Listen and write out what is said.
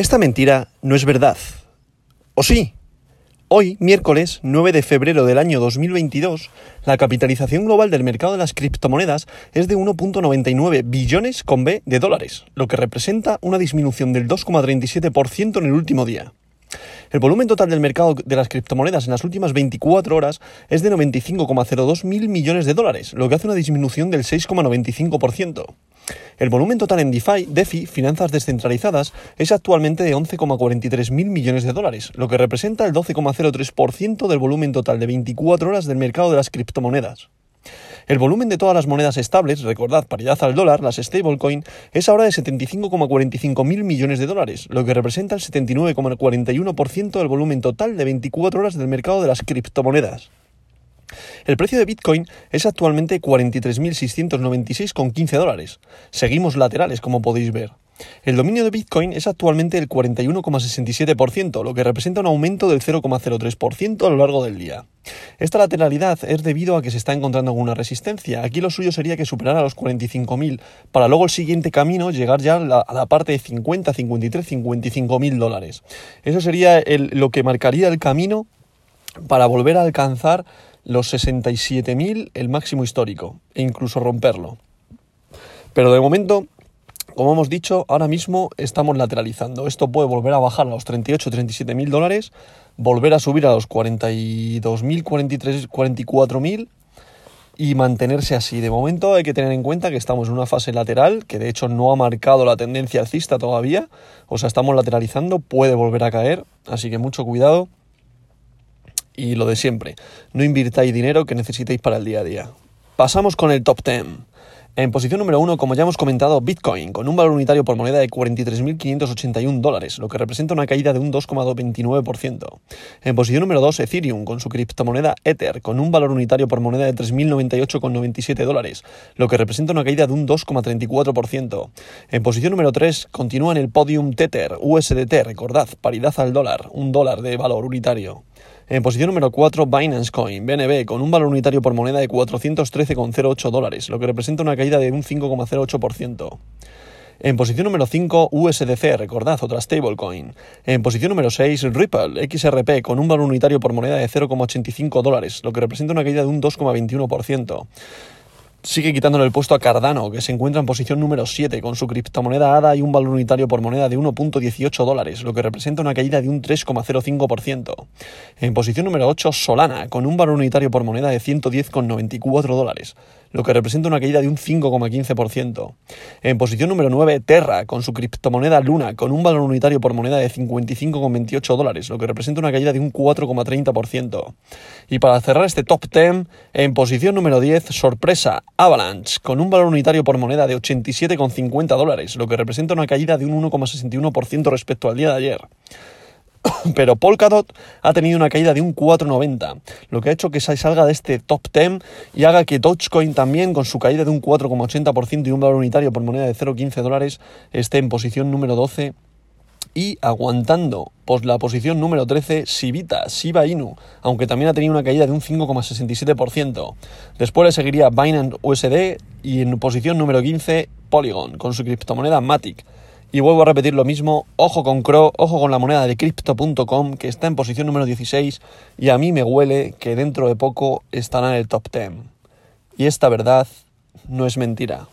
Esta mentira no es verdad. ¿O sí? Hoy, miércoles 9 de febrero del año 2022, la capitalización global del mercado de las criptomonedas es de 1.99 billones con B de dólares, lo que representa una disminución del 2,37% en el último día. El volumen total del mercado de las criptomonedas en las últimas 24 horas es de 95,02 mil millones de dólares, lo que hace una disminución del 6,95%. El volumen total en DeFi, DeFi, finanzas descentralizadas, es actualmente de 11,43 mil millones de dólares, lo que representa el 12,03% del volumen total de 24 horas del mercado de las criptomonedas. El volumen de todas las monedas estables, recordad, paridad al dólar, las stablecoin, es ahora de 75,45 mil millones de dólares, lo que representa el 79,41% del volumen total de 24 horas del mercado de las criptomonedas. El precio de Bitcoin es actualmente 43.696,15 dólares. Seguimos laterales, como podéis ver. El dominio de Bitcoin es actualmente el 41,67%, lo que representa un aumento del 0,03% a lo largo del día. Esta lateralidad es debido a que se está encontrando alguna resistencia. Aquí lo suyo sería que superara los 45.000 para luego el siguiente camino llegar ya a la, parte de 50, 53, 55.000 dólares. Eso sería lo que marcaría el camino para volver a alcanzar los 67.000, el máximo histórico, e incluso romperlo. Pero de momento, como hemos dicho, ahora mismo estamos lateralizando. Esto puede volver a bajar a los 38, 37 mil dólares, volver a subir a los 42 mil, 43, 44 mil y mantenerse así. De momento hay que tener en cuenta que estamos en una fase lateral, que de hecho no ha marcado la tendencia alcista todavía, o sea, estamos lateralizando, puede volver a caer, así que mucho cuidado. Y lo de siempre, no invirtáis dinero que necesitéis para el día a día. Pasamos con el top 10. En posición número 1, como ya hemos comentado, Bitcoin, con un valor unitario por moneda de 43.581 dólares, lo que representa una caída de un 2,29%. En posición número 2, Ethereum, con su criptomoneda Ether, con un valor unitario por moneda de 3.098,97 dólares, lo que representa una caída de un 2,34%. En posición número 3, continúa en el podium Tether, USDT, recordad, paridad al dólar, un dólar de valor unitario. En posición número 4, Binance Coin, BNB, con un valor unitario por moneda de 413,08 dólares, lo que representa una caída de un 5,08%. En posición número 5, USDC, recordad, otra stablecoin. En posición número 6, Ripple, XRP, con un valor unitario por moneda de 0,85 dólares, lo que representa una caída de un 2,21% sigue quitándole el puesto a Cardano, que se encuentra en posición número 7 con su criptomoneda ADA y un valor unitario por moneda de 1.18 dólares, lo que representa una caída de un 3,05%. En posición número 8, Solana, con un valor unitario por moneda de 110,94 dólares, lo que representa una caída de un 5,15%. En posición número 9, Terra, con su criptomoneda Luna, con un valor unitario por moneda de 55,28 dólares, lo que representa una caída de un 4,30%. Y para cerrar este top 10, en posición número 10, sorpresa, Avalanche, con un valor unitario por moneda de 87,50 dólares, lo que representa una caída de un 1,61% respecto al día de ayer. Pero Polkadot ha tenido una caída de un 4,90, lo que ha hecho que salga de este top 10 y haga que Dogecoin también, con su caída de un 4,80% y un valor unitario por moneda de 0,15 dólares, esté en posición número 12 y aguantando pues, la posición número 13 Sibita, Shiba Inu, aunque también ha tenido una caída de un 5,67%. Después le seguiría Binance USD y en posición número 15 Polygon con su criptomoneda Matic. Y vuelvo a repetir lo mismo, ojo con Cro, ojo con la moneda de crypto.com que está en posición número 16 y a mí me huele que dentro de poco estará en el top 10. Y esta verdad no es mentira.